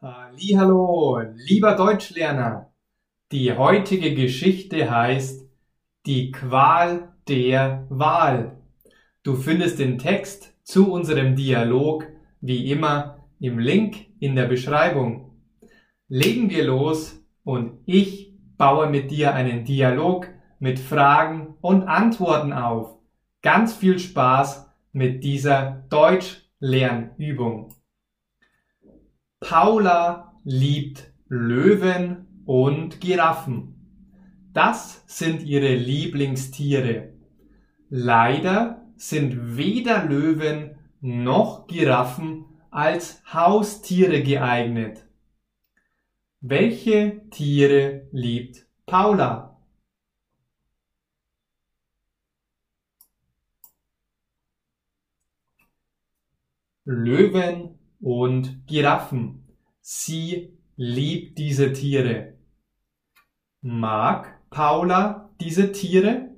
Hallo, lieber Deutschlerner. Die heutige Geschichte heißt Die Qual der Wahl. Du findest den Text zu unserem Dialog wie immer im Link in der Beschreibung. Legen wir los und ich baue mit dir einen Dialog mit Fragen und Antworten auf. Ganz viel Spaß mit dieser Deutschlernübung. Paula liebt Löwen und Giraffen. Das sind ihre Lieblingstiere. Leider sind weder Löwen noch Giraffen als Haustiere geeignet. Welche Tiere liebt Paula? Löwen und Giraffen. Sie liebt diese Tiere. Mag Paula diese Tiere?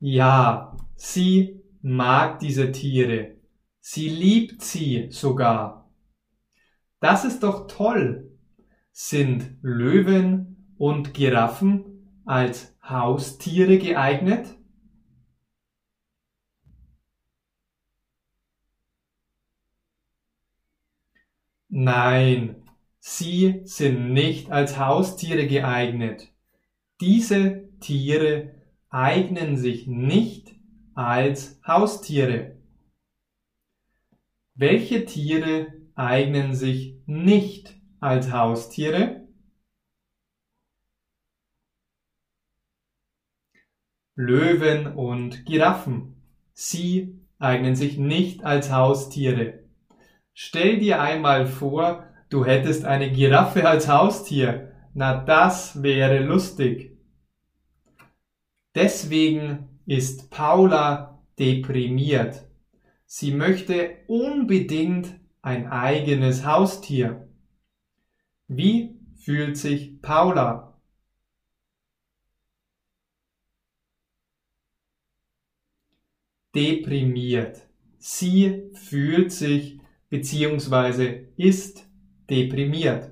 Ja, sie mag diese Tiere. Sie liebt sie sogar. Das ist doch toll. Sind Löwen und Giraffen als Haustiere geeignet? Nein, sie sind nicht als Haustiere geeignet. Diese Tiere eignen sich nicht als Haustiere. Welche Tiere eignen sich nicht als Haustiere? Löwen und Giraffen. Sie eignen sich nicht als Haustiere. Stell dir einmal vor, du hättest eine Giraffe als Haustier. Na, das wäre lustig. Deswegen ist Paula deprimiert. Sie möchte unbedingt ein eigenes Haustier. Wie fühlt sich Paula? Deprimiert. Sie fühlt sich beziehungsweise ist deprimiert.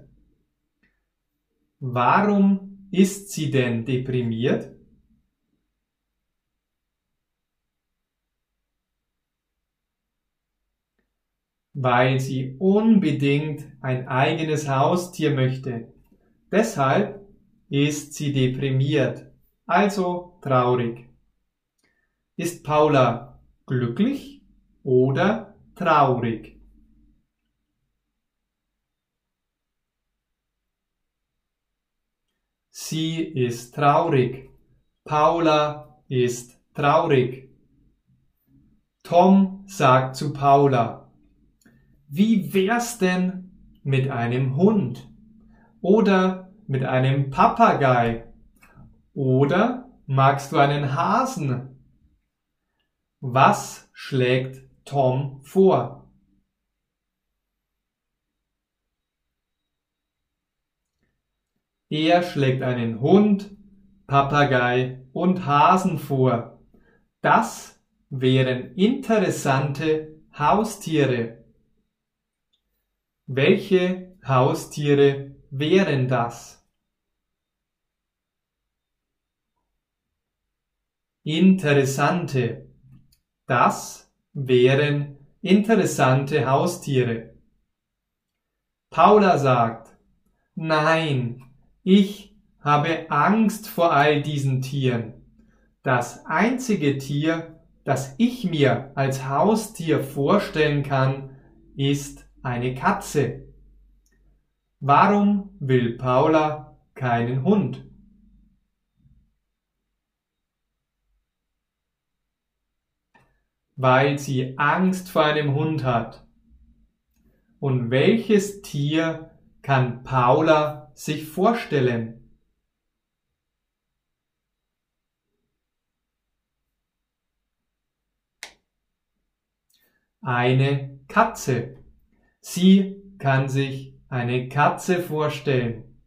Warum ist sie denn deprimiert? Weil sie unbedingt ein eigenes Haustier möchte. Deshalb ist sie deprimiert, also traurig. Ist Paula glücklich oder traurig? Sie ist traurig. Paula ist traurig. Tom sagt zu Paula, wie wär's denn mit einem Hund? Oder mit einem Papagei? Oder magst du einen Hasen? Was schlägt Tom vor? Er schlägt einen Hund, Papagei und Hasen vor. Das wären interessante Haustiere. Welche Haustiere wären das? Interessante. Das wären interessante Haustiere. Paula sagt, nein, ich habe Angst vor all diesen Tieren. Das einzige Tier, das ich mir als Haustier vorstellen kann, ist eine Katze. Warum will Paula keinen Hund? Weil sie Angst vor einem Hund hat. Und welches Tier kann Paula sich vorstellen. Eine Katze. Sie kann sich eine Katze vorstellen.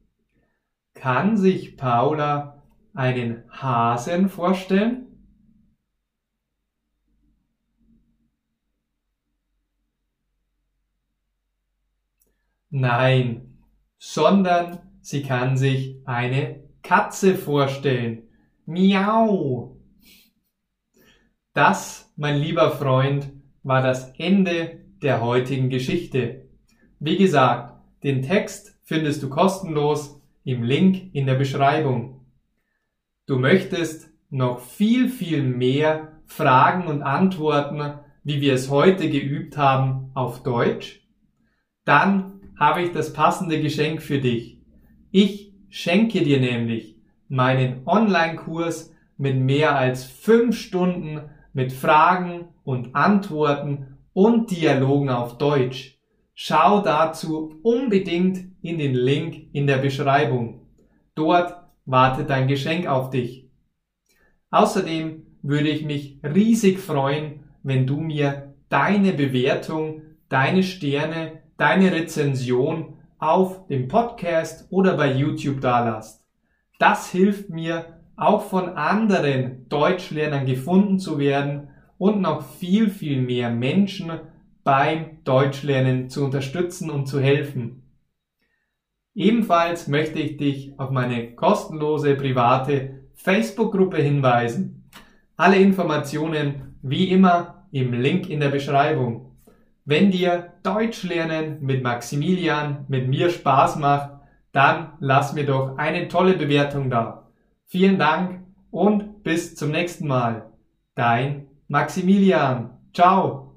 Kann sich Paula einen Hasen vorstellen? Nein, sondern sie kann sich eine Katze vorstellen. Miau. Das, mein lieber Freund, war das Ende der heutigen Geschichte. Wie gesagt, den Text findest du kostenlos im Link in der Beschreibung. Du möchtest noch viel, viel mehr Fragen und Antworten, wie wir es heute geübt haben, auf Deutsch? Dann habe ich das passende Geschenk für dich. Ich schenke dir nämlich meinen Online-Kurs mit mehr als fünf Stunden mit Fragen und Antworten und Dialogen auf Deutsch. Schau dazu unbedingt in den Link in der Beschreibung. Dort wartet dein Geschenk auf dich. Außerdem würde ich mich riesig freuen, wenn du mir deine Bewertung, deine Sterne, deine Rezension auf dem Podcast oder bei YouTube dalasst. Das hilft mir, auch von anderen Deutschlernern gefunden zu werden und noch viel, viel mehr Menschen beim Deutschlernen zu unterstützen und zu helfen. Ebenfalls möchte ich dich auf meine kostenlose private Facebook-Gruppe hinweisen. Alle Informationen wie immer im Link in der Beschreibung. Wenn dir Deutschlernen mit Maximilian, mit mir Spaß macht, dann lass mir doch eine tolle Bewertung da. Vielen Dank und bis zum nächsten Mal. Dein Maximilian. Ciao.